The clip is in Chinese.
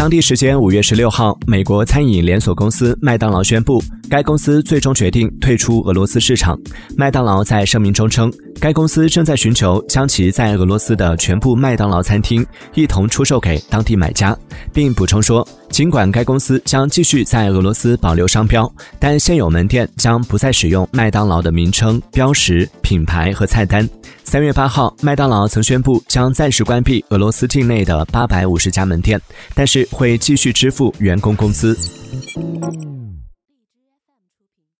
当地时间五月十六号，美国餐饮连锁公司麦当劳宣布，该公司最终决定退出俄罗斯市场。麦当劳在声明中称，该公司正在寻求将其在俄罗斯的全部麦当劳餐厅一同出售给当地买家，并补充说，尽管该公司将继续在俄罗斯保留商标，但现有门店将不再使用麦当劳的名称、标识、品牌和菜单。三月八号，麦当劳曾宣布将暂时关闭俄罗斯境内的八百五十家门店，但是会继续支付员工工资。